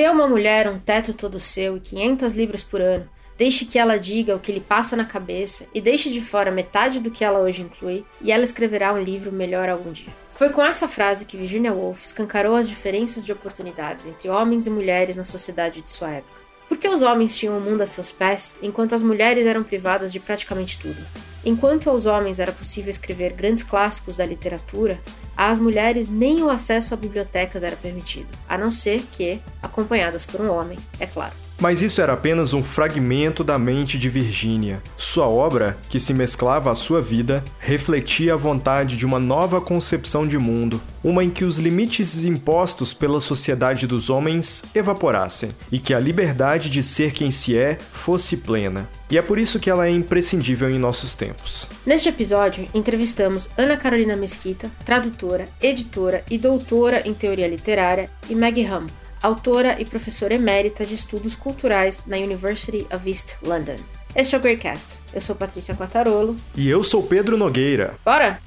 Dê a uma mulher um teto todo seu e 500 libras por ano. Deixe que ela diga o que lhe passa na cabeça e deixe de fora metade do que ela hoje inclui, e ela escreverá um livro melhor algum dia. Foi com essa frase que Virginia Woolf escancarou as diferenças de oportunidades entre homens e mulheres na sociedade de sua época. Por que os homens tinham o mundo a seus pés, enquanto as mulheres eram privadas de praticamente tudo? Enquanto aos homens era possível escrever grandes clássicos da literatura, às mulheres nem o acesso a bibliotecas era permitido, a não ser que acompanhadas por um homem, é claro. Mas isso era apenas um fragmento da mente de Virginia. Sua obra, que se mesclava à sua vida, refletia a vontade de uma nova concepção de mundo, uma em que os limites impostos pela sociedade dos homens evaporassem e que a liberdade de ser quem se é fosse plena. E é por isso que ela é imprescindível em nossos tempos. Neste episódio, entrevistamos Ana Carolina Mesquita, tradutora, editora e doutora em teoria literária, e Maggie Hum, autora e professora emérita de estudos culturais na University of East London. Este é o Greycast. Eu sou Patrícia Quatarolo. E eu sou Pedro Nogueira. Bora!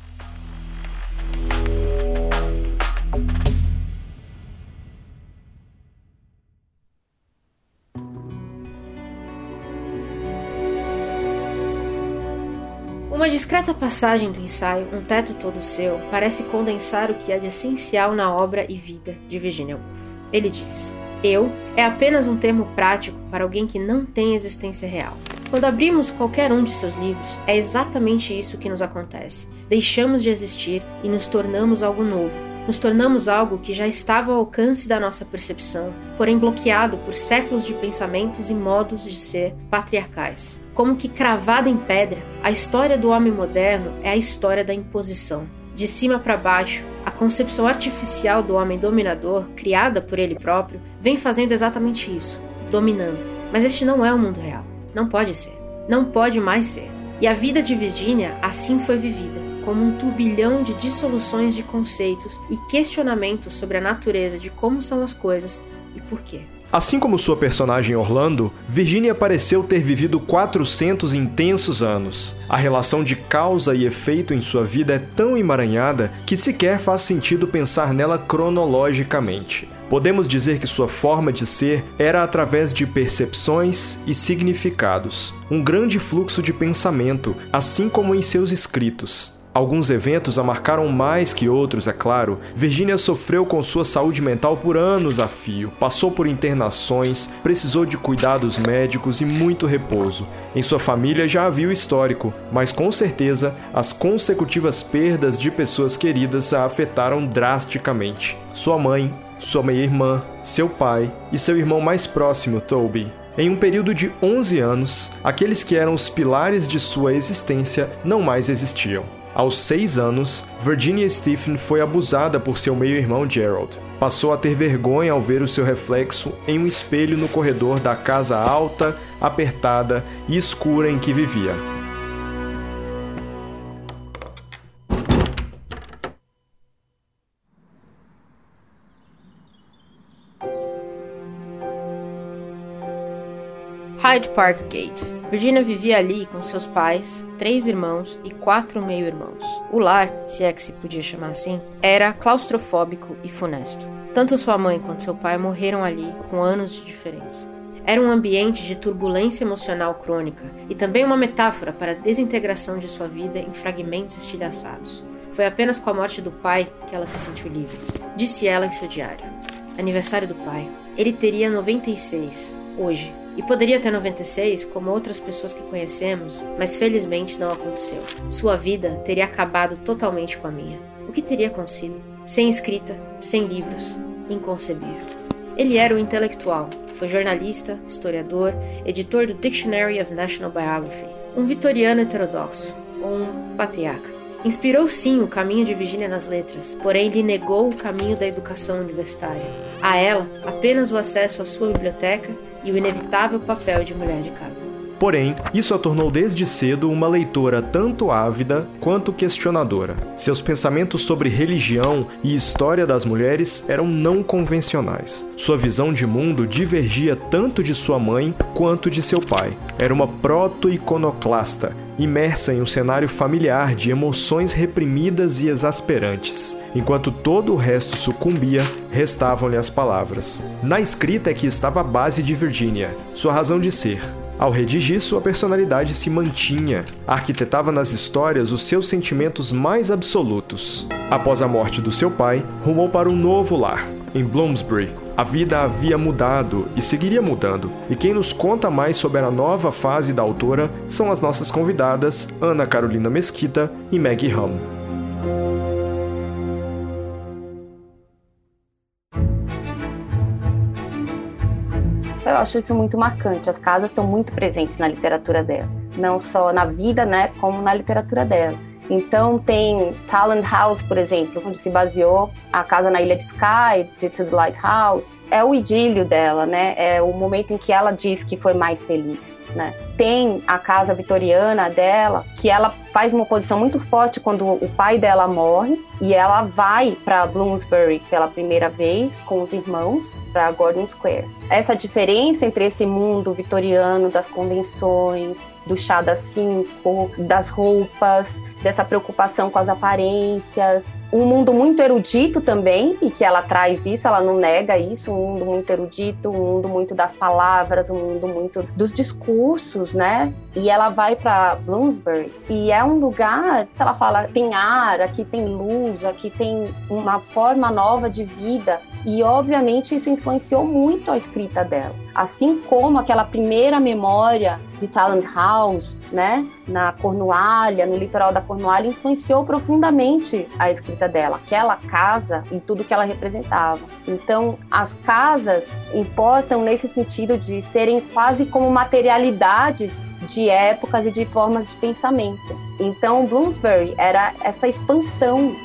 Uma discreta passagem do ensaio, Um Teto Todo Seu, parece condensar o que há de essencial na obra e vida de Virginia Woolf. Ele diz: Eu é apenas um termo prático para alguém que não tem existência real. Quando abrimos qualquer um de seus livros, é exatamente isso que nos acontece. Deixamos de existir e nos tornamos algo novo. Nos tornamos algo que já estava ao alcance da nossa percepção, porém bloqueado por séculos de pensamentos e modos de ser patriarcais. Como que cravada em pedra, a história do homem moderno é a história da imposição. De cima para baixo, a concepção artificial do homem dominador, criada por ele próprio, vem fazendo exatamente isso, dominando. Mas este não é o mundo real. Não pode ser. Não pode mais ser. E a vida de Virginia assim foi vivida, como um turbilhão de dissoluções de conceitos e questionamentos sobre a natureza de como são as coisas e por quê. Assim como sua personagem Orlando, Virginia pareceu ter vivido 400 intensos anos. A relação de causa e efeito em sua vida é tão emaranhada que sequer faz sentido pensar nela cronologicamente. Podemos dizer que sua forma de ser era através de percepções e significados, um grande fluxo de pensamento, assim como em seus escritos. Alguns eventos a marcaram mais que outros, é claro. Virginia sofreu com sua saúde mental por anos a fio, passou por internações, precisou de cuidados médicos e muito repouso. Em sua família já havia o histórico, mas com certeza as consecutivas perdas de pessoas queridas a afetaram drasticamente. Sua mãe, sua meia-irmã, seu pai e seu irmão mais próximo, Toby. Em um período de 11 anos, aqueles que eram os pilares de sua existência não mais existiam. Aos seis anos, Virginia Stephen foi abusada por seu meio-irmão Gerald. Passou a ter vergonha ao ver o seu reflexo em um espelho no corredor da casa alta, apertada e escura em que vivia. Hyde Park Gate. Virginia vivia ali com seus pais, três irmãos e quatro meio-irmãos. O lar, se é que se podia chamar assim, era claustrofóbico e funesto. Tanto sua mãe quanto seu pai morreram ali com anos de diferença. Era um ambiente de turbulência emocional crônica e também uma metáfora para a desintegração de sua vida em fragmentos estilhaçados. Foi apenas com a morte do pai que ela se sentiu livre. Disse ela em seu diário. Aniversário do pai. Ele teria 96, hoje, e poderia ter 96, como outras pessoas que conhecemos, mas felizmente não aconteceu. Sua vida teria acabado totalmente com a minha. O que teria acontecido? Sem escrita, sem livros, inconcebível. Ele era um intelectual, foi jornalista, historiador, editor do Dictionary of National Biography, um vitoriano heterodoxo, um patriarca. Inspirou sim o caminho de Virginia nas letras, porém lhe negou o caminho da educação universitária. A ela, apenas o acesso à sua biblioteca e o inevitável papel de mulher de casa. Porém, isso a tornou desde cedo uma leitora tanto ávida quanto questionadora. Seus pensamentos sobre religião e história das mulheres eram não convencionais. Sua visão de mundo divergia tanto de sua mãe quanto de seu pai. Era uma proto-iconoclasta, imersa em um cenário familiar de emoções reprimidas e exasperantes. Enquanto todo o resto sucumbia, restavam-lhe as palavras. Na escrita é que estava a base de Virginia, sua razão de ser. Ao redigir, sua personalidade se mantinha, arquitetava nas histórias os seus sentimentos mais absolutos. Após a morte do seu pai, rumou para um novo lar, em Bloomsbury. A vida havia mudado e seguiria mudando, e quem nos conta mais sobre a nova fase da autora são as nossas convidadas Ana Carolina Mesquita e Maggie Hum. Acho isso muito marcante. As casas estão muito presentes na literatura dela, não só na vida, né, como na literatura dela. Então tem Talent House, por exemplo, onde se baseou a casa na Ilha de Skye, de To the Lighthouse. É o idílio dela, né? É o momento em que ela diz que foi mais feliz, né? Tem a casa vitoriana dela, que ela faz uma posição muito forte quando o pai dela morre e ela vai para Bloomsbury pela primeira vez com os irmãos para Gordon Square. Essa diferença entre esse mundo vitoriano das convenções, do chá das cinco, das roupas, dessa preocupação com as aparências, um mundo muito erudito também e que ela traz isso, ela não nega isso, um mundo muito erudito, um mundo muito das palavras, um mundo muito dos discursos, né? E ela vai para Bloomsbury e é um lugar que ela fala tem ar, aqui tem luz, aqui tem uma forma nova de vida e obviamente isso influenciou muito a escrita dela. Assim como aquela primeira memória de Talent House, né, na Cornualha, no litoral da Cornualha, influenciou profundamente a escrita dela, aquela casa e tudo que ela representava. Então, as casas importam nesse sentido de serem quase como materialidades de épocas e de formas de pensamento. Então, Bloomsbury era essa expansão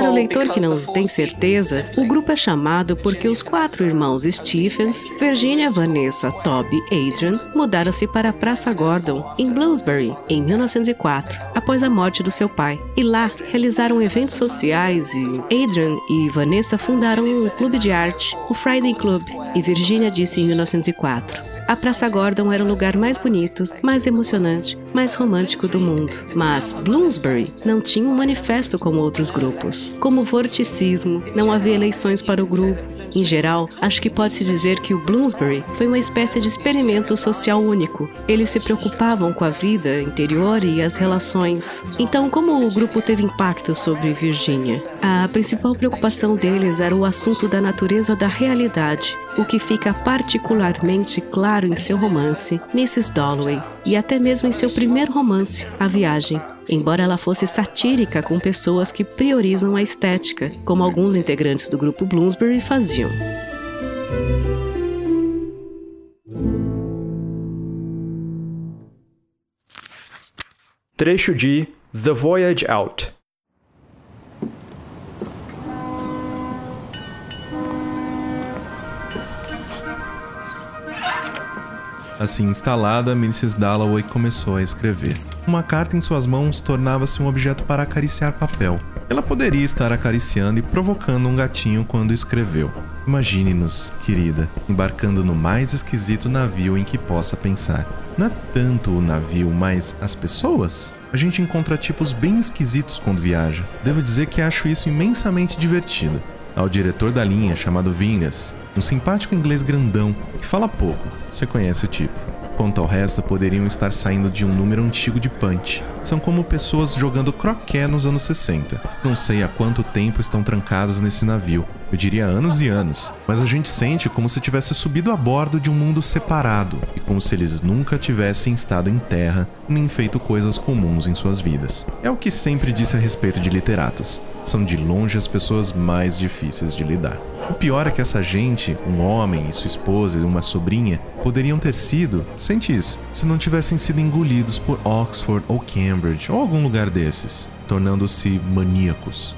Para o leitor que não tem certeza, o grupo é chamado porque os quatro irmãos Stephens, Virginia, Vanessa, Toby e Adrian mudaram-se para a Praça Gordon, em Bloomsbury, em 1904, após a morte do seu pai. E lá realizaram eventos sociais e Adrian e Vanessa fundaram um clube de arte, o Friday Club, e Virginia disse em 1904: A Praça Gordon era o lugar mais bonito, mais emocionante, mais romântico do mundo. Mas Bloomsbury não tinha um manifesto como outros grupos. Como vorticismo, não havia eleições para o grupo. Em geral, acho que pode-se dizer que o Bloomsbury foi uma espécie de experimento social único. Eles se preocupavam com a vida interior e as relações. Então, como o grupo teve impacto sobre Virginia? A principal preocupação deles era o assunto da natureza da realidade, o que fica particularmente claro em seu romance, Mrs. Dalloway, e até mesmo em seu primeiro romance, A Viagem embora ela fosse satírica com pessoas que priorizam a estética, como alguns integrantes do grupo Bloomsbury faziam. Trecho de The Voyage Out Assim instalada, Mrs. Dalloway começou a escrever. Uma carta em suas mãos tornava-se um objeto para acariciar papel. Ela poderia estar acariciando e provocando um gatinho quando escreveu. Imagine-nos, querida, embarcando no mais esquisito navio em que possa pensar. Não é tanto o navio, mas as pessoas? A gente encontra tipos bem esquisitos quando viaja. Devo dizer que acho isso imensamente divertido. Ao diretor da linha, chamado Vingas, um simpático inglês grandão que fala pouco, você conhece o tipo. Quanto ao resto, poderiam estar saindo de um número antigo de punch. São como pessoas jogando croquet nos anos 60. Não sei há quanto tempo estão trancados nesse navio. Eu diria anos e anos. Mas a gente sente como se tivesse subido a bordo de um mundo separado e como se eles nunca tivessem estado em terra nem feito coisas comuns em suas vidas. É o que sempre disse a respeito de literatos. São de longe as pessoas mais difíceis de lidar. O pior é que essa gente, um homem e sua esposa e uma sobrinha, poderiam ter sido, sente isso, se não tivessem sido engolidos por Oxford ou Cambridge ou algum lugar desses, tornando-se maníacos.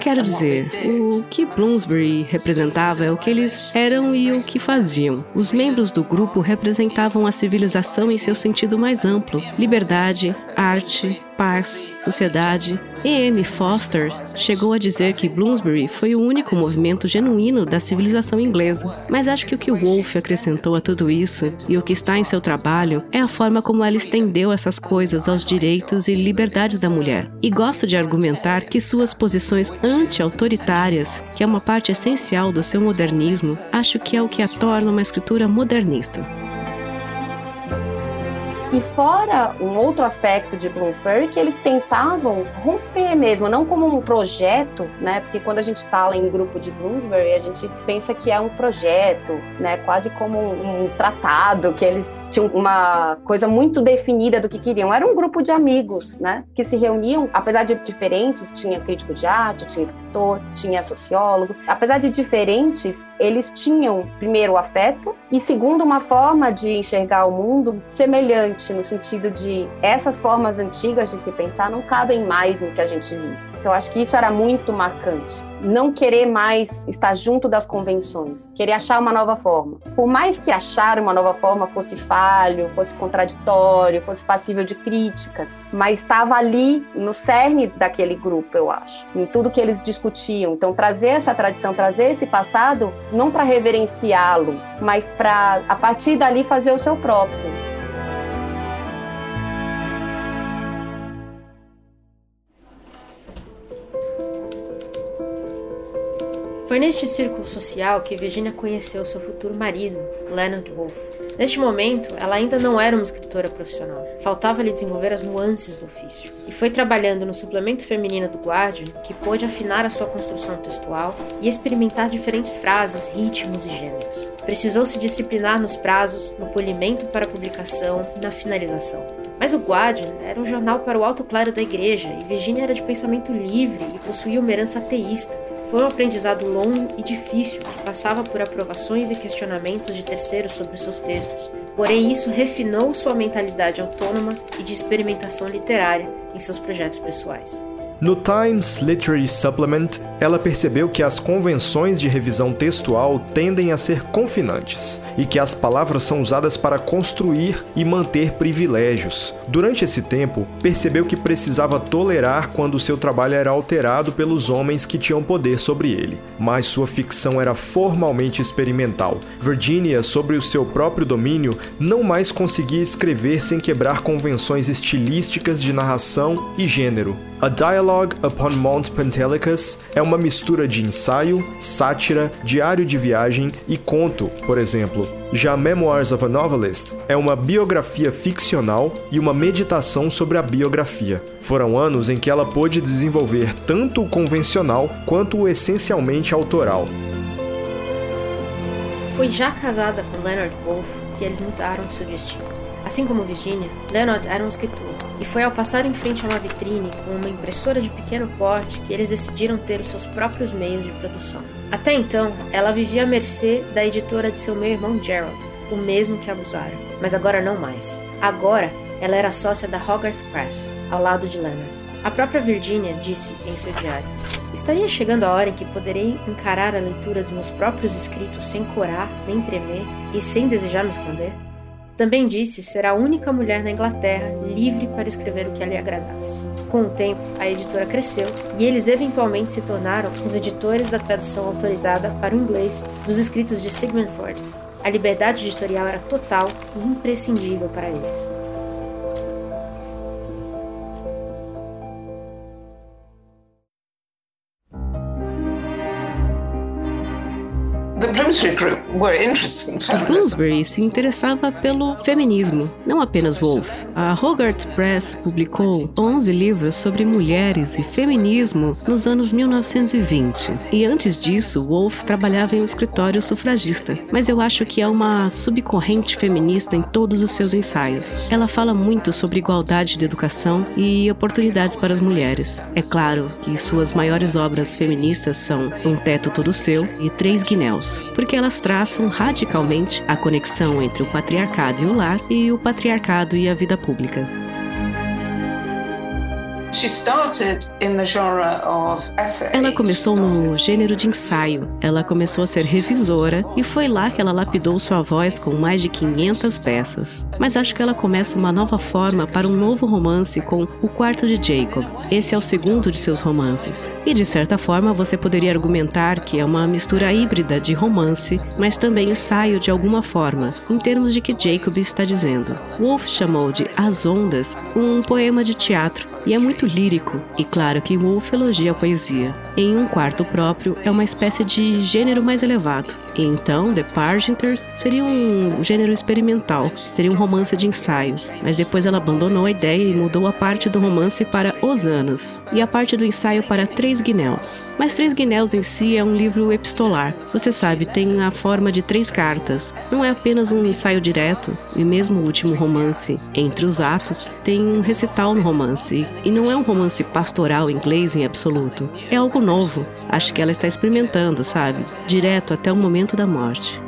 Quero dizer, o que Bloomsbury representava é o que eles eram e o que faziam. Os membros do grupo representavam a civilização em seu sentido mais amplo: liberdade, arte, paz, sociedade. E.M. Foster chegou a dizer que Bloomsbury foi o único movimento genuíno da civilização inglesa. Mas acho que o que Wolfe acrescentou a tudo isso e o que está em seu trabalho é a forma como ela estendeu essas coisas aos direitos e liberdades da mulher. E gosto de argumentar que suas posições anti-autoritárias, que é uma parte essencial do seu modernismo, acho que é o que a torna uma escritura modernista. E fora um outro aspecto de Bloomsbury que eles tentavam romper mesmo, não como um projeto, né? Porque quando a gente fala em grupo de Bloomsbury, a gente pensa que é um projeto, né? Quase como um, um tratado, que eles tinham uma coisa muito definida do que queriam. Era um grupo de amigos, né? Que se reuniam, apesar de diferentes, tinha crítico de arte, tinha escritor, tinha sociólogo. Apesar de diferentes, eles tinham primeiro o afeto e segundo uma forma de enxergar o mundo semelhante no sentido de essas formas antigas de se pensar não cabem mais no que a gente vive. Então, acho que isso era muito marcante. Não querer mais estar junto das convenções, querer achar uma nova forma. Por mais que achar uma nova forma fosse falho, fosse contraditório, fosse passível de críticas, mas estava ali no cerne daquele grupo, eu acho, em tudo que eles discutiam. Então, trazer essa tradição, trazer esse passado, não para reverenciá-lo, mas para, a partir dali, fazer o seu próprio. Foi neste círculo social que Virginia conheceu seu futuro marido, Leonard Wolfe. Neste momento, ela ainda não era uma escritora profissional. Faltava-lhe desenvolver as nuances do ofício. E foi trabalhando no suplemento feminino do Guardian que pôde afinar a sua construção textual e experimentar diferentes frases, ritmos e gêneros. Precisou se disciplinar nos prazos, no polimento para a publicação e na finalização. Mas o Guardian era um jornal para o alto claro da igreja e Virginia era de pensamento livre e possuía uma herança ateísta. Foi um aprendizado longo e difícil que passava por aprovações e questionamentos de terceiros sobre seus textos, porém isso refinou sua mentalidade autônoma e de experimentação literária em seus projetos pessoais. No Times Literary Supplement, ela percebeu que as convenções de revisão textual tendem a ser confinantes e que as palavras são usadas para construir e manter privilégios. Durante esse tempo, percebeu que precisava tolerar quando seu trabalho era alterado pelos homens que tinham poder sobre ele, mas sua ficção era formalmente experimental. Virginia, sobre o seu próprio domínio, não mais conseguia escrever sem quebrar convenções estilísticas de narração e gênero. A Dialogue upon Mount Pentelicus é uma mistura de ensaio, sátira, diário de viagem e conto, por exemplo. Já Memoirs of a Novelist é uma biografia ficcional e uma meditação sobre a biografia. Foram anos em que ela pôde desenvolver tanto o convencional quanto o essencialmente autoral. Foi já casada com Leonard Wolfe que eles mudaram seu destino. Assim como Virginia, Leonard era um escritor e foi ao passar em frente a uma vitrine com uma impressora de pequeno porte que eles decidiram ter os seus próprios meios de produção. Até então, ela vivia à mercê da editora de seu meio-irmão Gerald, o mesmo que abusara, mas agora não mais. Agora, ela era sócia da Hogarth Press, ao lado de Leonard. A própria Virginia disse em seu diário: Estaria chegando a hora em que poderei encarar a leitura dos meus próprios escritos sem corar, nem tremer e sem desejar me esconder? Também disse ser a única mulher na Inglaterra livre para escrever o que lhe agradasse. Com o tempo, a editora cresceu e eles eventualmente se tornaram os editores da tradução autorizada para o inglês dos escritos de Sigmund Freud. A liberdade editorial era total e imprescindível para eles. Bloomsbury se interessava pelo feminismo, não apenas Woolf. A Hogarth Press publicou 11 livros sobre mulheres e feminismo nos anos 1920. E antes disso, Woolf trabalhava em um escritório sufragista. Mas eu acho que há uma subcorrente feminista em todos os seus ensaios. Ela fala muito sobre igualdade de educação e oportunidades para as mulheres. É claro que suas maiores obras feministas são Um Teto Todo Seu e Três Guinéus, porque elas traçam radicalmente a conexão entre o patriarcado e o lar e o patriarcado e a vida pública. Ela começou no gênero de ensaio. Ela começou a ser revisora e foi lá que ela lapidou sua voz com mais de 500 peças. Mas acho que ela começa uma nova forma para um novo romance com O Quarto de Jacob. Esse é o segundo de seus romances. E de certa forma você poderia argumentar que é uma mistura híbrida de romance, mas também ensaio de alguma forma, em termos de que Jacob está dizendo. Wolff chamou de As Ondas um poema de teatro e é muito lírico, e claro que Wolff elogia a poesia. Em um quarto próprio é uma espécie de gênero mais elevado. E então, The Pargenters seria um gênero experimental, seria um romance de ensaio, mas depois ela abandonou a ideia e mudou a parte do romance para Os Anos, e a parte do ensaio para Três Guinéus. Mas Três Guinéus em si é um livro epistolar. Você sabe, tem a forma de três cartas. Não é apenas um ensaio direto, e mesmo o último romance, Entre os Atos, tem um recital no romance, e não é um romance pastoral inglês em absoluto. É algo novo. Acho que ela está experimentando, sabe? Direto até o momento da morte.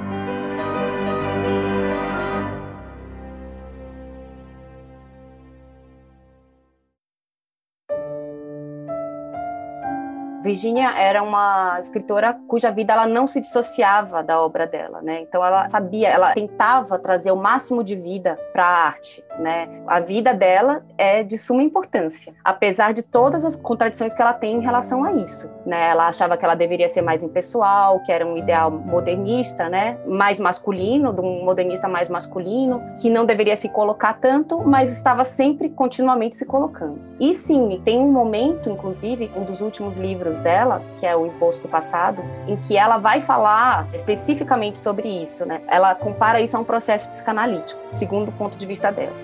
Virginia era uma escritora cuja vida ela não se dissociava da obra dela, né? Então ela sabia, ela tentava trazer o máximo de vida para a arte, né? A vida dela é de suma importância, apesar de todas as contradições que ela tem em relação a isso, né? Ela achava que ela deveria ser mais impessoal, que era um ideal modernista, né? Mais masculino, de um modernista mais masculino, que não deveria se colocar tanto, mas estava sempre continuamente se colocando. E sim, tem um momento, inclusive, um dos últimos livros dela, que é o esboço do passado, em que ela vai falar especificamente sobre isso, né? Ela compara isso a um processo psicanalítico, segundo o ponto de vista dela.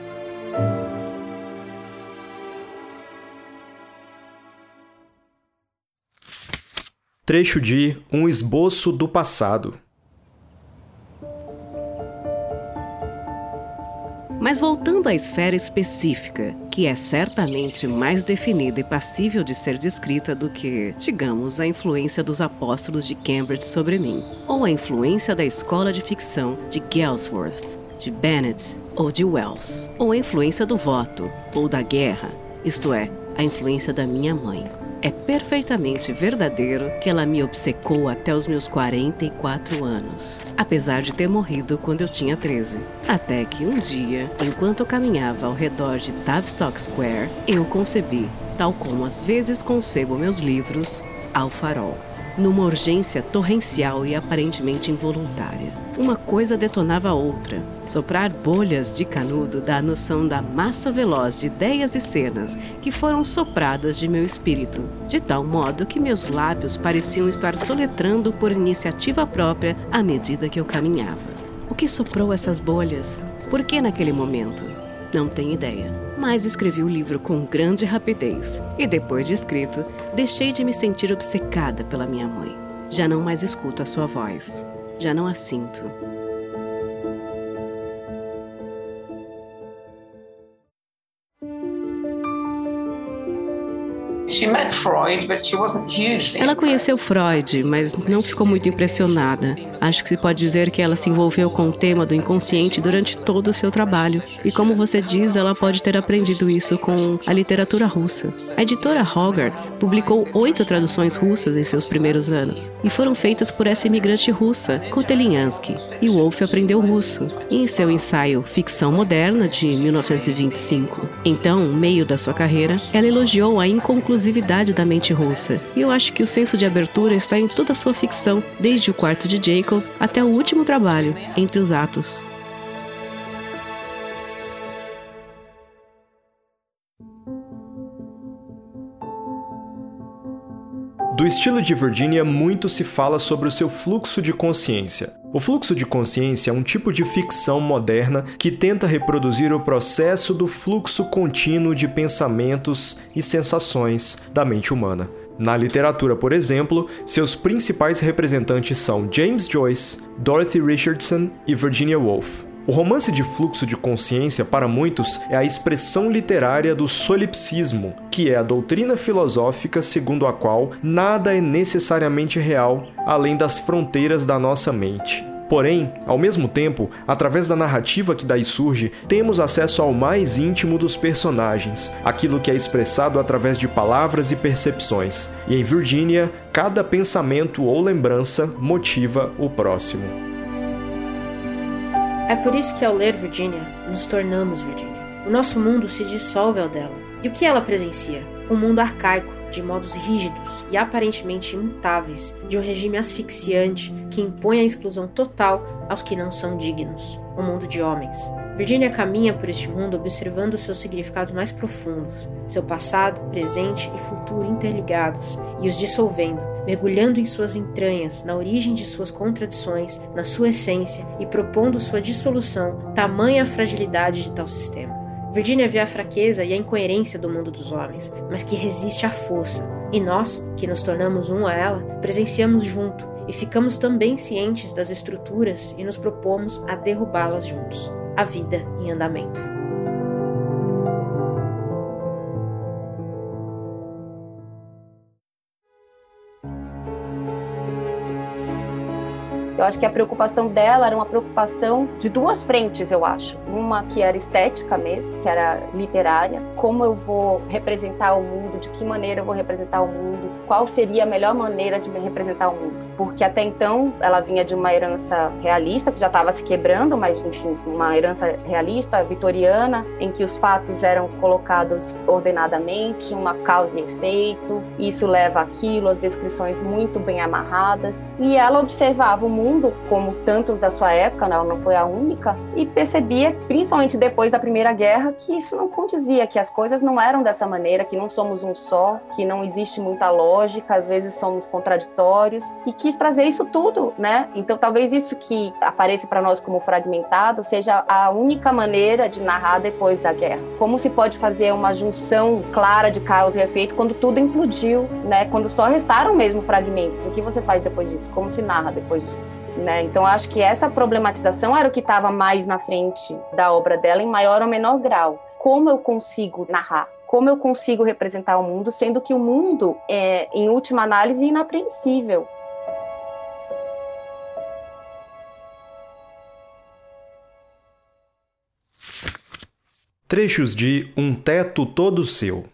Trecho de Um Esboço do Passado. Mas voltando à esfera específica, que é certamente mais definida e passível de ser descrita do que, digamos, a influência dos apóstolos de Cambridge sobre mim, ou a influência da escola de ficção de Galsworth, de Bennett ou de Wells, ou a influência do voto ou da guerra, isto é, a influência da minha mãe. É perfeitamente verdadeiro que ela me obcecou até os meus 44 anos, apesar de ter morrido quando eu tinha 13. Até que um dia, enquanto eu caminhava ao redor de Tavistock Square, eu concebi, tal como às vezes concebo meus livros, ao farol numa urgência torrencial e aparentemente involuntária. Uma coisa detonava a outra. Soprar bolhas de canudo dá a noção da massa veloz de ideias e cenas que foram sopradas de meu espírito, de tal modo que meus lábios pareciam estar soletrando por iniciativa própria à medida que eu caminhava. O que soprou essas bolhas? Por que naquele momento? Não tenho ideia mas escrevi o livro com grande rapidez e, depois de escrito, deixei de me sentir obcecada pela minha mãe. Já não mais escuto a sua voz, já não a sinto. Ela conheceu Freud, mas não ficou muito impressionada. Acho que se pode dizer que ela se envolveu com o tema do inconsciente durante todo o seu trabalho. E como você diz, ela pode ter aprendido isso com a literatura russa. A editora Hogarth publicou oito traduções russas em seus primeiros anos, e foram feitas por essa imigrante russa, Kotelyansky. E Wolff aprendeu russo, em seu ensaio Ficção Moderna, de 1925. Então, no meio da sua carreira, ela elogiou a inconclusão exclusividade da mente russa. E eu acho que o senso de abertura está em toda a sua ficção, desde o quarto de Jacob até o último trabalho, Entre os Atos. Do estilo de Virginia, muito se fala sobre o seu fluxo de consciência. O fluxo de consciência é um tipo de ficção moderna que tenta reproduzir o processo do fluxo contínuo de pensamentos e sensações da mente humana. Na literatura, por exemplo, seus principais representantes são James Joyce, Dorothy Richardson e Virginia Woolf. O romance de fluxo de consciência, para muitos, é a expressão literária do solipsismo, que é a doutrina filosófica segundo a qual nada é necessariamente real além das fronteiras da nossa mente. Porém, ao mesmo tempo, através da narrativa que daí surge, temos acesso ao mais íntimo dos personagens, aquilo que é expressado através de palavras e percepções. E em Virginia, cada pensamento ou lembrança motiva o próximo. É por isso que ao ler Virginia, nos tornamos Virginia. O nosso mundo se dissolve ao dela. E o que ela presencia? Um mundo arcaico, de modos rígidos e aparentemente imutáveis de um regime asfixiante que impõe a exclusão total aos que não são dignos um mundo de homens. Virginia caminha por este mundo observando seus significados mais profundos, seu passado, presente e futuro interligados, e os dissolvendo, mergulhando em suas entranhas, na origem de suas contradições, na sua essência e propondo sua dissolução, tamanha a fragilidade de tal sistema. Virginia vê a fraqueza e a incoerência do mundo dos homens, mas que resiste à força. E nós, que nos tornamos um a ela, presenciamos junto e ficamos também cientes das estruturas e nos propomos a derrubá-las juntos. A vida em andamento. Eu acho que a preocupação dela era uma preocupação de duas frentes, eu acho. Uma que era estética mesmo, que era literária, como eu vou representar o mundo, de que maneira eu vou representar o mundo, qual seria a melhor maneira de me representar o mundo. Porque até então ela vinha de uma herança realista, que já estava se quebrando, mas enfim, uma herança realista, vitoriana, em que os fatos eram colocados ordenadamente, uma causa e efeito, isso leva aquilo, as descrições muito bem amarradas. E ela observava o mundo mundo, como tantos da sua época, né? ela não foi a única, e percebia, principalmente depois da Primeira Guerra, que isso não condizia, que as coisas não eram dessa maneira, que não somos um só, que não existe muita lógica, às vezes somos contraditórios, e quis trazer isso tudo, né? Então, talvez isso que apareça para nós como fragmentado seja a única maneira de narrar depois da guerra. Como se pode fazer uma junção clara de causa e efeito quando tudo implodiu, né? Quando só restaram mesmo fragmentos. O que você faz depois disso? Como se narra depois disso? Né? Então, acho que essa problematização era o que estava mais na frente da obra dela, em maior ou menor grau. Como eu consigo narrar? Como eu consigo representar o mundo, sendo que o mundo é, em última análise, inapreensível. Trechos de Um Teto Todo Seu,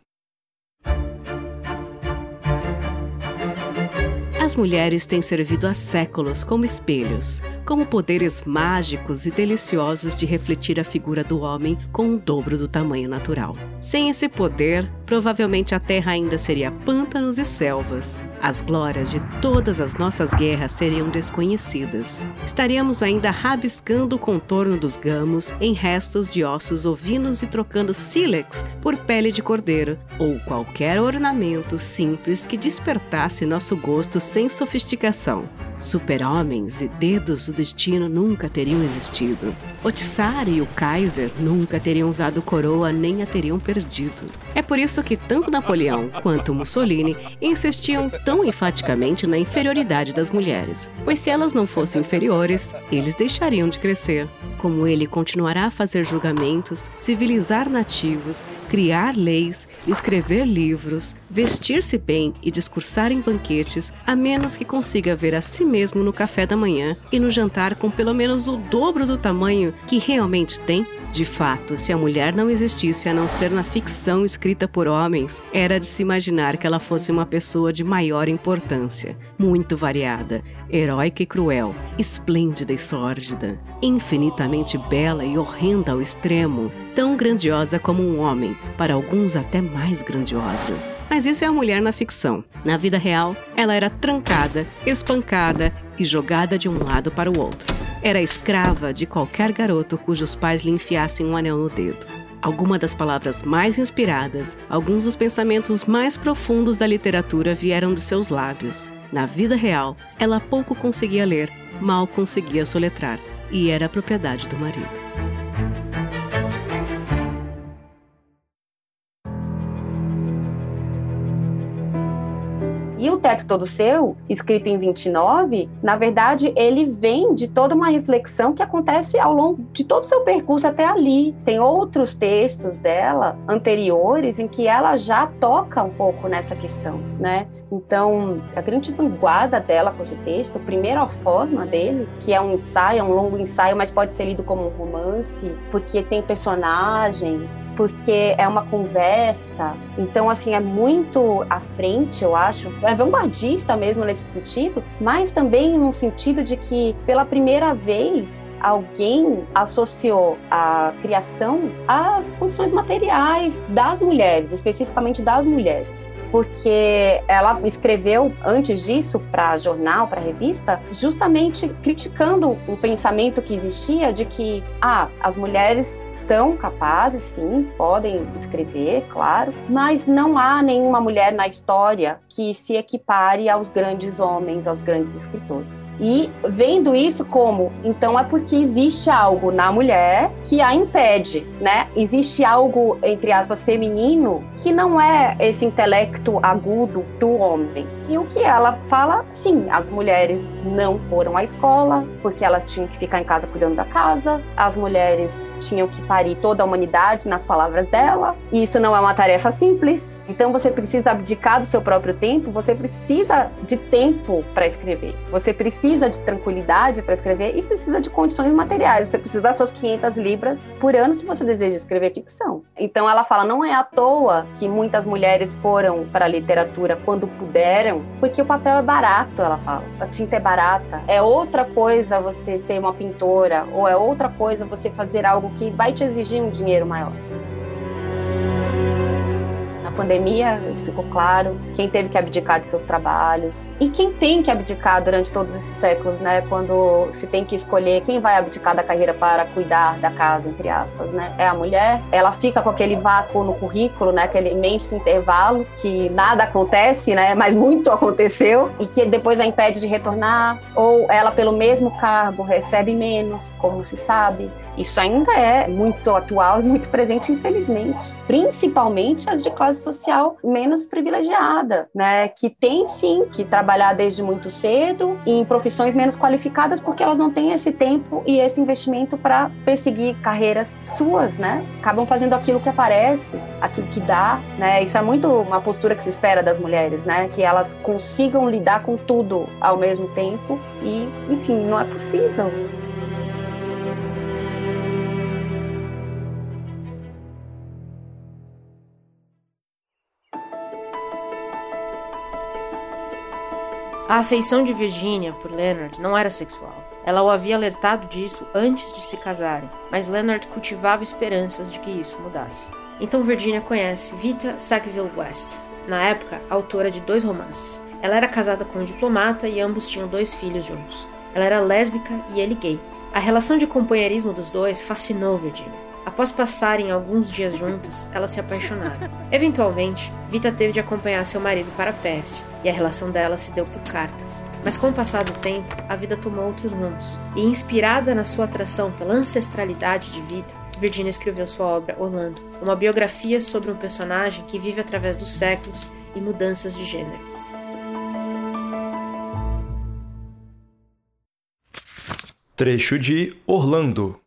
As mulheres têm servido há séculos como espelhos, como poderes mágicos e deliciosos de refletir a figura do homem com o dobro do tamanho natural. Sem esse poder, provavelmente a terra ainda seria pântanos e selvas. As glórias de todas as nossas guerras seriam desconhecidas. Estaríamos ainda rabiscando o contorno dos gamos em restos de ossos ovinos e trocando sílex por pele de cordeiro ou qualquer ornamento simples que despertasse nosso gosto sem sofisticação. Super-homens e dedos do destino nunca teriam existido. O Tsar e o Kaiser nunca teriam usado coroa nem a teriam perdido. É por isso que tanto Napoleão quanto Mussolini insistiam tão enfaticamente na inferioridade das mulheres, pois se elas não fossem inferiores, eles deixariam de crescer. Como ele continuará a fazer julgamentos, civilizar nativos, criar leis, escrever livros, vestir-se bem e discursar em banquetes, a menos que consiga ver a si mesmo no café da manhã e no jantar com pelo menos o dobro do tamanho que realmente tem? De fato, se a mulher não existisse a não ser na ficção escrita por homens, era de se imaginar que ela fosse uma pessoa de maior importância, muito variada, heróica e cruel, esplêndida e sórdida, infinitamente bela e horrenda ao extremo, tão grandiosa como um homem, para alguns até mais grandiosa. Mas isso é a mulher na ficção. Na vida real, ela era trancada, espancada e jogada de um lado para o outro. Era escrava de qualquer garoto cujos pais lhe enfiassem um anel no dedo. Algumas das palavras mais inspiradas, alguns dos pensamentos mais profundos da literatura vieram dos seus lábios. Na vida real, ela pouco conseguia ler, mal conseguia soletrar, e era propriedade do marido. E o Teto Todo Seu, escrito em 29, na verdade, ele vem de toda uma reflexão que acontece ao longo de todo o seu percurso até ali. Tem outros textos dela, anteriores, em que ela já toca um pouco nessa questão, né? Então, a grande vanguarda dela com esse texto, a primeira forma dele, que é um ensaio, é um longo ensaio, mas pode ser lido como um romance, porque tem personagens, porque é uma conversa. Então, assim, é muito à frente, eu acho. É vanguardista mesmo nesse sentido, mas também no sentido de que, pela primeira vez, alguém associou a criação às condições materiais das mulheres, especificamente das mulheres porque ela escreveu antes disso para jornal, para revista, justamente criticando o pensamento que existia de que ah, as mulheres são capazes, sim, podem escrever, claro, mas não há nenhuma mulher na história que se equipare aos grandes homens, aos grandes escritores. E vendo isso como, então é porque existe algo na mulher que a impede, né? Existe algo entre aspas feminino que não é esse intelecto agudo do homem. E o que ela fala, sim, as mulheres não foram à escola porque elas tinham que ficar em casa cuidando da casa, as mulheres tinham que parir toda a humanidade nas palavras dela, e isso não é uma tarefa simples. Então você precisa abdicar do seu próprio tempo, você precisa de tempo para escrever, você precisa de tranquilidade para escrever e precisa de condições materiais. Você precisa das suas 500 libras por ano se você deseja escrever ficção. Então ela fala, não é à toa que muitas mulheres foram para a literatura quando puderam, porque o papel é barato, ela fala. A tinta é barata. É outra coisa você ser uma pintora, ou é outra coisa você fazer algo que vai te exigir um dinheiro maior pandemia, ficou claro, quem teve que abdicar de seus trabalhos e quem tem que abdicar durante todos esses séculos, né? Quando se tem que escolher quem vai abdicar da carreira para cuidar da casa, entre aspas, né? É a mulher. Ela fica com aquele vácuo no currículo, né? Aquele imenso intervalo que nada acontece, né? Mas muito aconteceu e que depois a impede de retornar ou ela pelo mesmo cargo recebe menos, como se sabe. Isso ainda é muito atual e muito presente, infelizmente. Principalmente as de classe social menos privilegiada, né? Que tem sim que trabalhar desde muito cedo em profissões menos qualificadas porque elas não têm esse tempo e esse investimento para perseguir carreiras suas, né? Acabam fazendo aquilo que aparece, aquilo que dá, né? Isso é muito uma postura que se espera das mulheres, né? Que elas consigam lidar com tudo ao mesmo tempo e, enfim, não é possível. A afeição de Virginia por Leonard não era sexual. Ela o havia alertado disso antes de se casarem, mas Leonard cultivava esperanças de que isso mudasse. Então Virginia conhece Vita Sackville West, na época autora de dois romances. Ela era casada com um diplomata e ambos tinham dois filhos juntos. Ela era lésbica e ele gay. A relação de companheirismo dos dois fascinou Virginia. Após passarem alguns dias juntas, elas se apaixonaram. Eventualmente, Vita teve de acompanhar seu marido para Pérsia, e a relação dela se deu por cartas. Mas com o passar do tempo, a vida tomou outros rumos. E inspirada na sua atração pela ancestralidade de Vita, Virginia escreveu sua obra Orlando, uma biografia sobre um personagem que vive através dos séculos e mudanças de gênero. Trecho de Orlando,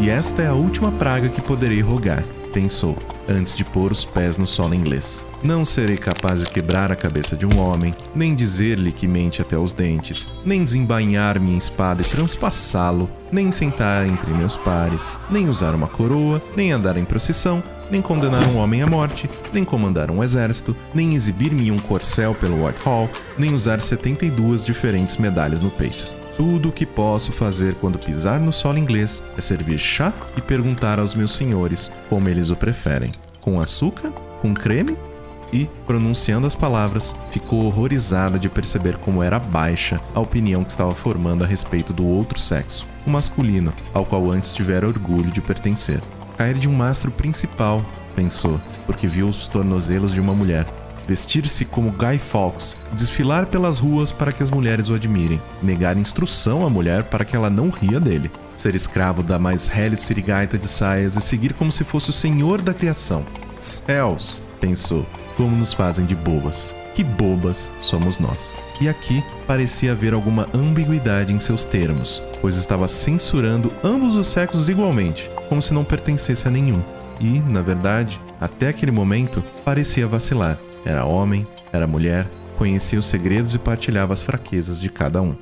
E esta é a última praga que poderei rogar, pensou, antes de pôr os pés no solo inglês. Não serei capaz de quebrar a cabeça de um homem, nem dizer-lhe que mente até os dentes, nem desembainhar minha espada e transpassá-lo, nem sentar entre meus pares, nem usar uma coroa, nem andar em procissão, nem condenar um homem à morte, nem comandar um exército, nem exibir-me um corcel pelo Whitehall, nem usar 72 diferentes medalhas no peito. Tudo o que posso fazer quando pisar no solo inglês é servir chá e perguntar aos meus senhores como eles o preferem: com açúcar, com creme? E, pronunciando as palavras, ficou horrorizada de perceber como era baixa a opinião que estava formando a respeito do outro sexo, o masculino, ao qual antes tivera orgulho de pertencer. Cair de um mastro principal, pensou, porque viu os tornozelos de uma mulher vestir-se como Guy Fawkes, desfilar pelas ruas para que as mulheres o admirem, negar instrução à mulher para que ela não ria dele, ser escravo da mais rele sirigaita de saias e seguir como se fosse o senhor da criação. Céus, pensou, como nos fazem de bobas. Que bobas somos nós. E aqui parecia haver alguma ambiguidade em seus termos, pois estava censurando ambos os sexos igualmente, como se não pertencesse a nenhum. e, na verdade, até aquele momento, parecia vacilar. Era homem, era mulher, conhecia os segredos e partilhava as fraquezas de cada um.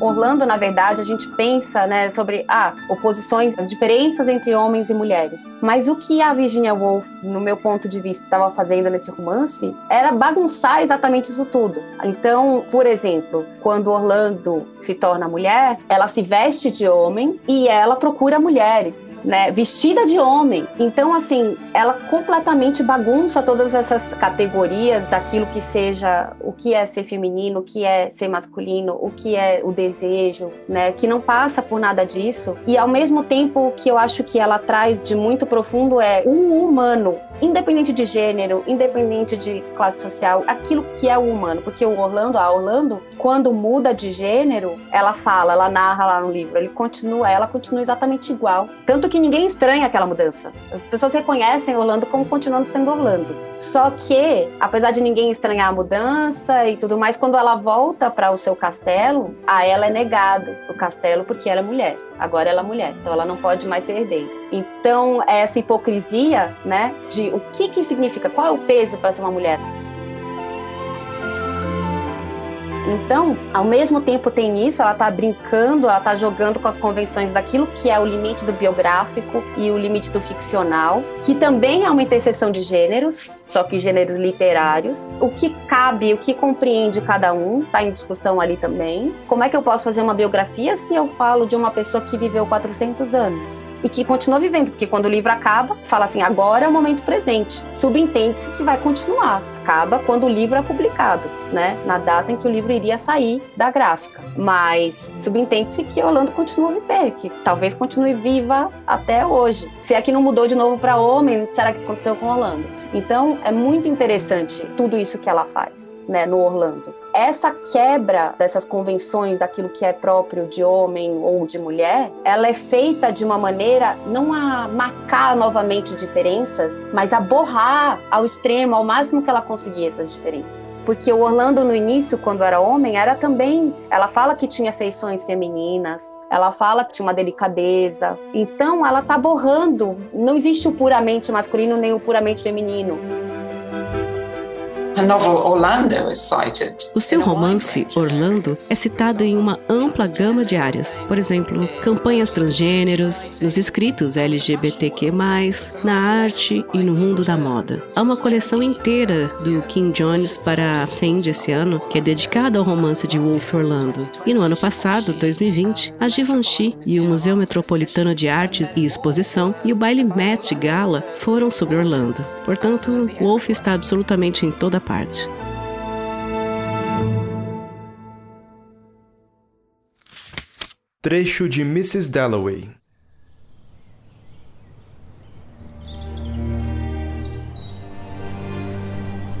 Orlando, na verdade, a gente pensa né, sobre ah, oposições, as diferenças entre homens e mulheres. Mas o que a Virginia Woolf, no meu ponto de vista, estava fazendo nesse romance era bagunçar exatamente isso tudo. Então, por exemplo, quando Orlando se torna mulher, ela se veste de homem e ela procura mulheres, né, vestida de homem. Então, assim, ela completamente bagunça todas essas categorias daquilo que seja o que é ser feminino, o que é ser masculino, o que é o desejo desejo, né, que não passa por nada disso. E ao mesmo tempo o que eu acho que ela traz de muito profundo é o humano, independente de gênero, independente de classe social, aquilo que é o humano, porque o Orlando, a Orlando, quando muda de gênero, ela fala, ela narra lá no livro, ele continua, ela continua exatamente igual, tanto que ninguém estranha aquela mudança. As pessoas reconhecem Orlando como continuando sendo Orlando. Só que, apesar de ninguém estranhar a mudança e tudo mais, quando ela volta para o seu castelo, a ela ela é negado o castelo porque ela é mulher. Agora ela é mulher, então ela não pode mais ser herdeira. Então, essa hipocrisia, né, de o que que significa, qual é o peso para ser uma mulher? Então, ao mesmo tempo tem isso, ela está brincando, ela está jogando com as convenções daquilo que é o limite do biográfico e o limite do ficcional, que também é uma interseção de gêneros, só que gêneros literários. O que cabe, o que compreende cada um, está em discussão ali também. Como é que eu posso fazer uma biografia se eu falo de uma pessoa que viveu 400 anos? e que continua vivendo, porque quando o livro acaba, fala assim, agora é o momento presente. Subentende-se que vai continuar. Acaba quando o livro é publicado, né? Na data em que o livro iria sair da gráfica. Mas subentende-se que Orlando continua viver, que talvez continue viva até hoje. Se é que não mudou de novo para homem, será que aconteceu com Orlando? Então, é muito interessante tudo isso que ela faz, né, no Orlando essa quebra dessas convenções daquilo que é próprio de homem ou de mulher, ela é feita de uma maneira não a marcar novamente diferenças, mas a borrar ao extremo, ao máximo que ela conseguia essas diferenças. Porque o Orlando no início, quando era homem, era também, ela fala que tinha feições femininas, ela fala que tinha uma delicadeza. Então ela tá borrando, não existe o puramente masculino nem o puramente feminino. O seu romance, Orlando, é citado em uma ampla gama de áreas. Por exemplo, campanhas transgêneros, nos escritos LGBTQ+, na arte e no mundo da moda. Há uma coleção inteira do King Jones para a FEM desse ano, que é dedicada ao romance de Wolf Orlando. E no ano passado, 2020, a Givenchy e o Museu Metropolitano de Artes e Exposição e o baile Met Gala foram sobre Orlando. Portanto, Wolf está absolutamente em toda parte. Trecho de Mrs. Dalloway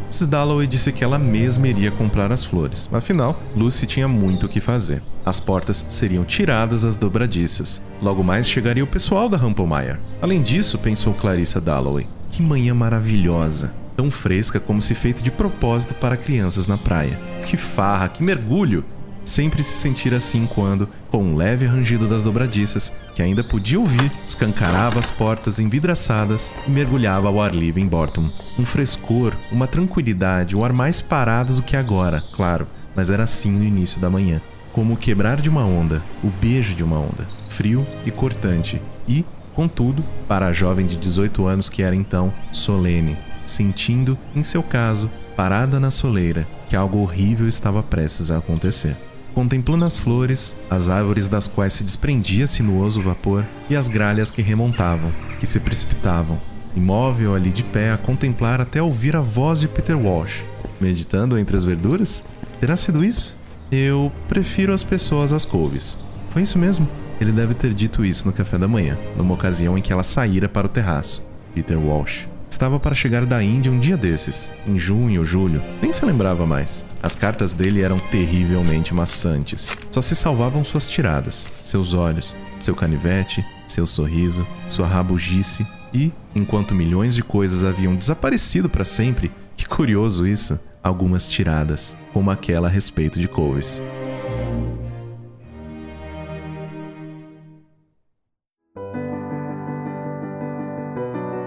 Mrs. Dalloway disse que ela mesma iria comprar as flores. Afinal, Lucy tinha muito o que fazer. As portas seriam tiradas das dobradiças. Logo mais chegaria o pessoal da Rampelmeyer. Além disso, pensou Clarissa Dalloway, que manhã maravilhosa tão fresca como se feita de propósito para crianças na praia. Que farra, que mergulho! Sempre se sentir assim quando, com um leve rangido das dobradiças, que ainda podia ouvir, escancarava as portas envidraçadas e mergulhava ao ar livre em Borton. Um frescor, uma tranquilidade, um ar mais parado do que agora, claro, mas era assim no início da manhã. Como o quebrar de uma onda, o beijo de uma onda, frio e cortante, e, contudo, para a jovem de 18 anos que era então, solene, sentindo, em seu caso, parada na soleira, que algo horrível estava prestes a acontecer. Contemplando as flores, as árvores das quais se desprendia sinuoso vapor e as gralhas que remontavam, que se precipitavam, imóvel ali de pé a contemplar até ouvir a voz de Peter Walsh, meditando entre as verduras? Terá sido isso? Eu prefiro as pessoas às couves. Foi isso mesmo? Ele deve ter dito isso no café da manhã, numa ocasião em que ela saíra para o terraço. Peter Walsh. Estava para chegar da Índia um dia desses, em junho ou julho, nem se lembrava mais. As cartas dele eram terrivelmente maçantes. Só se salvavam suas tiradas, seus olhos, seu canivete, seu sorriso, sua rabugice e, enquanto milhões de coisas haviam desaparecido para sempre, Que curioso isso, algumas tiradas, como aquela a respeito de Coves.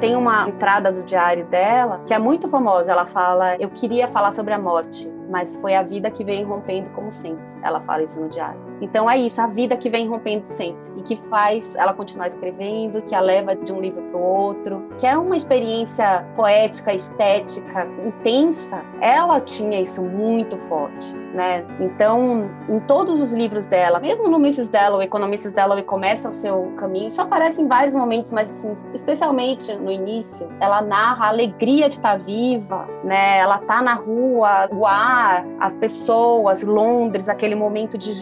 Tem uma entrada do diário dela que é muito famosa. Ela fala: Eu queria falar sobre a morte, mas foi a vida que vem rompendo como sempre. Ela fala isso no diário. Então é isso, a vida que vem rompendo sempre e que faz ela continuar escrevendo, que a leva de um livro para o outro, que é uma experiência poética, estética, intensa. Ela tinha isso muito forte, né? Então, em todos os livros dela, mesmo no Mrs. Dalloway, quando a Mrs. Dalloway começa o seu caminho, isso aparece em vários momentos, mas assim, especialmente no início, ela narra a alegria de estar viva, né? Ela tá na rua, o ar, as pessoas, Londres, aquele momento de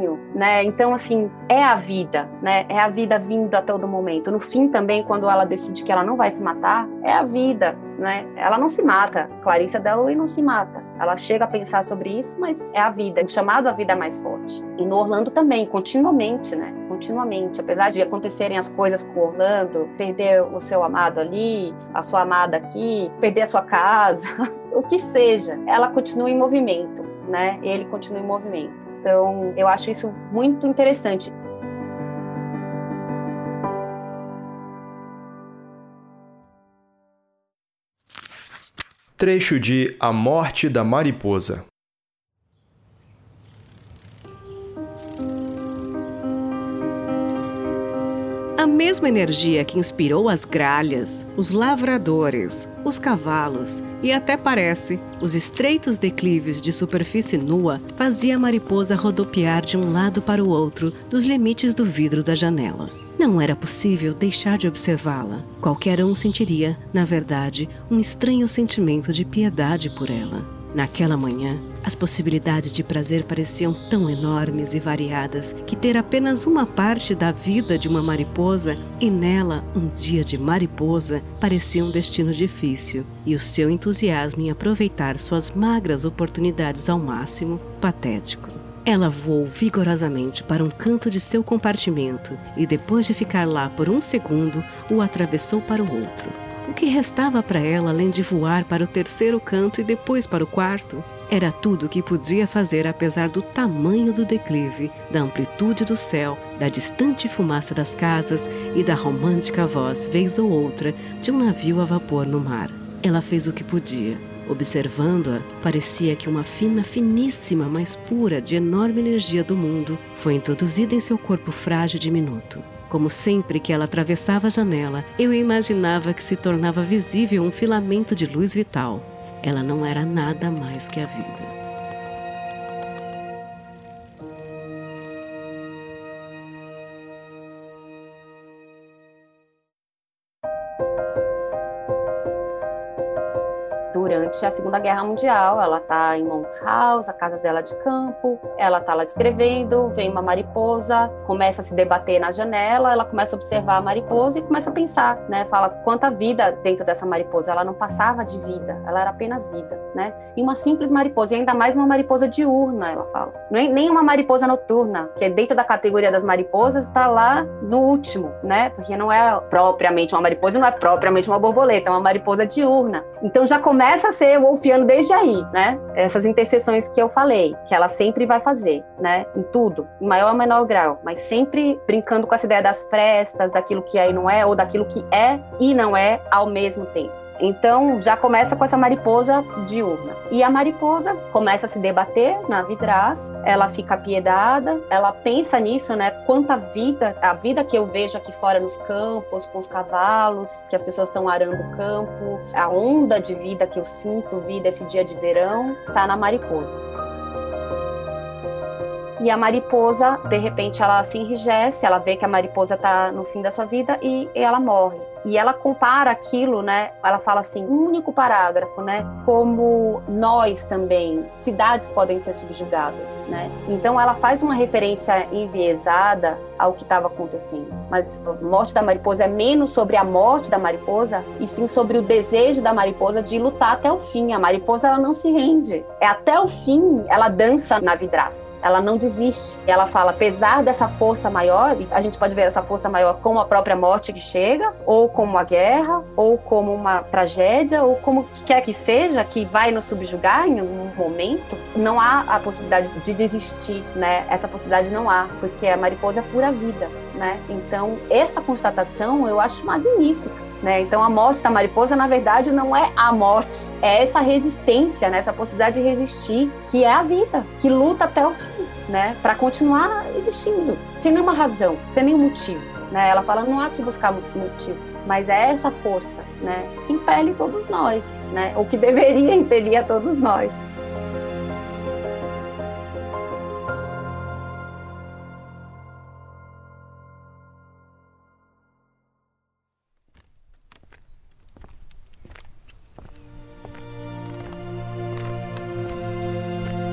junho, né? Então, assim, é a vida, né? É a vida vindo a todo momento. No fim também, quando ela decide que ela não vai se matar, é a vida, né? Ela não se mata. Clarissa Dalloway não se mata. Ela chega a pensar sobre isso, mas é a vida. O chamado à vida é mais forte. E no Orlando também, continuamente, né? Continuamente. Apesar de acontecerem as coisas com Orlando, perder o seu amado ali, a sua amada aqui, perder a sua casa, o que seja, ela continua em movimento, né? Ele continua em movimento. Então, eu acho isso muito interessante. Trecho de A Morte da Mariposa. A mesma energia que inspirou as gralhas, os lavradores, os cavalos e até parece os estreitos declives de superfície nua fazia a mariposa rodopiar de um lado para o outro dos limites do vidro da janela. Não era possível deixar de observá-la. Qualquer um sentiria, na verdade, um estranho sentimento de piedade por ela. Naquela manhã, as possibilidades de prazer pareciam tão enormes e variadas que ter apenas uma parte da vida de uma mariposa e nela um dia de mariposa parecia um destino difícil, e o seu entusiasmo em aproveitar suas magras oportunidades ao máximo, patético. Ela voou vigorosamente para um canto de seu compartimento e, depois de ficar lá por um segundo, o atravessou para o outro. O que restava para ela além de voar para o terceiro canto e depois para o quarto? Era tudo o que podia fazer apesar do tamanho do declive, da amplitude do céu, da distante fumaça das casas e da romântica voz, vez ou outra, de um navio a vapor no mar. Ela fez o que podia. Observando-a, parecia que uma fina, finíssima, mas pura, de enorme energia do mundo foi introduzida em seu corpo frágil e diminuto. Como sempre que ela atravessava a janela, eu imaginava que se tornava visível um filamento de luz vital. Ela não era nada mais que a vida. A Segunda Guerra Mundial. Ela está em Mount House, a casa dela de campo, ela está lá escrevendo, vem uma mariposa, começa a se debater na janela, ela começa a observar a mariposa e começa a pensar, né? Fala quanta vida dentro dessa mariposa. Ela não passava de vida, ela era apenas vida, né? E uma simples mariposa, e ainda mais uma mariposa diurna, ela fala. Nem, nem uma mariposa noturna, que é dentro da categoria das mariposas, está lá no último, né? Porque não é propriamente uma mariposa, não é propriamente uma borboleta, é uma mariposa diurna. Então já começa a ser wolfiano desde aí, né? Essas interseções que eu falei, que ela sempre vai fazer, né? Em tudo, em maior ou menor grau, mas sempre brincando com essa ideia das prestas, daquilo que é e não é, ou daquilo que é e não é ao mesmo tempo. Então já começa com essa mariposa diurna. E a mariposa começa a se debater na vidraz, ela fica piedada, ela pensa nisso, né? Quanta vida, a vida que eu vejo aqui fora nos campos, com os cavalos, que as pessoas estão arando o campo, a onda de vida que eu sinto, vida esse dia de verão, tá na mariposa. E a mariposa, de repente, ela se enrijece, ela vê que a mariposa está no fim da sua vida e ela morre. E ela compara aquilo, né? Ela fala assim, um único parágrafo, né? Como nós também, cidades podem ser subjugadas, né? Então ela faz uma referência enviesada ao que estava acontecendo. Mas a morte da mariposa é menos sobre a morte da mariposa e sim sobre o desejo da mariposa de lutar até o fim. A mariposa ela não se rende. É até o fim, ela dança na vidraça. Ela não desiste ela fala, apesar dessa força maior, a gente pode ver essa força maior como a própria morte que chega, ou como a guerra, ou como uma tragédia, ou como quer que seja, que vai nos subjugar em um momento, não há a possibilidade de desistir, né? Essa possibilidade não há, porque a mariposa é pura vida, né? Então, essa constatação eu acho magnífica. Né? Então, a morte da mariposa, na verdade, não é a morte, é essa resistência, né? essa possibilidade de resistir, que é a vida, que luta até o fim, né? para continuar existindo, sem nenhuma razão, sem nenhum motivo. Né? Ela fala: não há que buscar mas é essa força né? que impele todos nós, né? ou que deveria impelir a todos nós.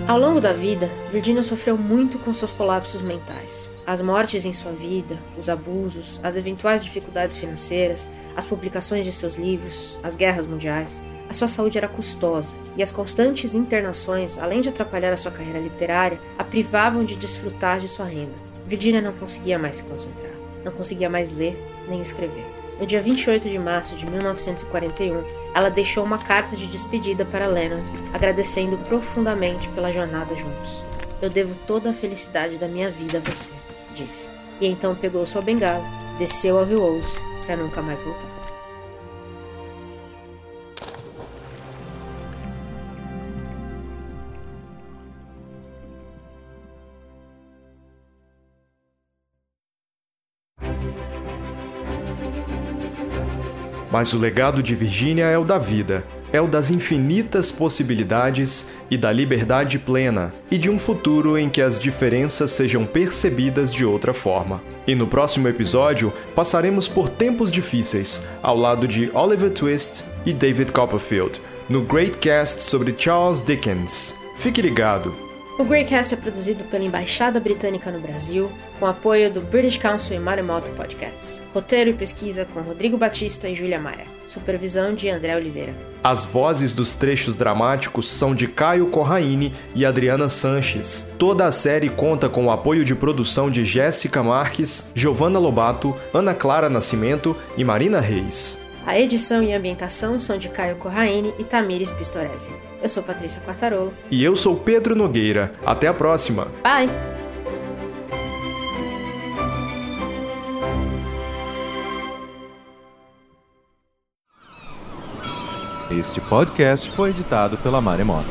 Ao longo da vida, Virginia sofreu muito com seus colapsos mentais. As mortes em sua vida, os abusos, as eventuais dificuldades financeiras, as publicações de seus livros, as guerras mundiais. A sua saúde era custosa e as constantes internações, além de atrapalhar a sua carreira literária, a privavam de desfrutar de sua renda. Virginia não conseguia mais se concentrar, não conseguia mais ler nem escrever. No dia 28 de março de 1941, ela deixou uma carta de despedida para Leonard, agradecendo profundamente pela jornada juntos. Eu devo toda a felicidade da minha vida a você, disse. E então pegou sua bengala, desceu ao rio Ouse para nunca mais voltar. Mas o legado de Virginia é o da vida, é o das infinitas possibilidades e da liberdade plena, e de um futuro em que as diferenças sejam percebidas de outra forma. E no próximo episódio, passaremos por tempos difíceis, ao lado de Oliver Twist e David Copperfield, no Great Cast sobre Charles Dickens. Fique ligado! O Greycast é produzido pela Embaixada Britânica no Brasil, com apoio do British Council e Maremoto Podcasts. Roteiro e pesquisa com Rodrigo Batista e Júlia Maia. Supervisão de André Oliveira. As vozes dos trechos dramáticos são de Caio Corraine e Adriana Sanches. Toda a série conta com o apoio de produção de Jéssica Marques, Giovanna Lobato, Ana Clara Nascimento e Marina Reis. A edição e ambientação são de Caio Corraine e Tamires Pistoresi. Eu sou Patrícia Quartarolo. E eu sou Pedro Nogueira. Até a próxima. Bye! Este podcast foi editado pela Maremoto.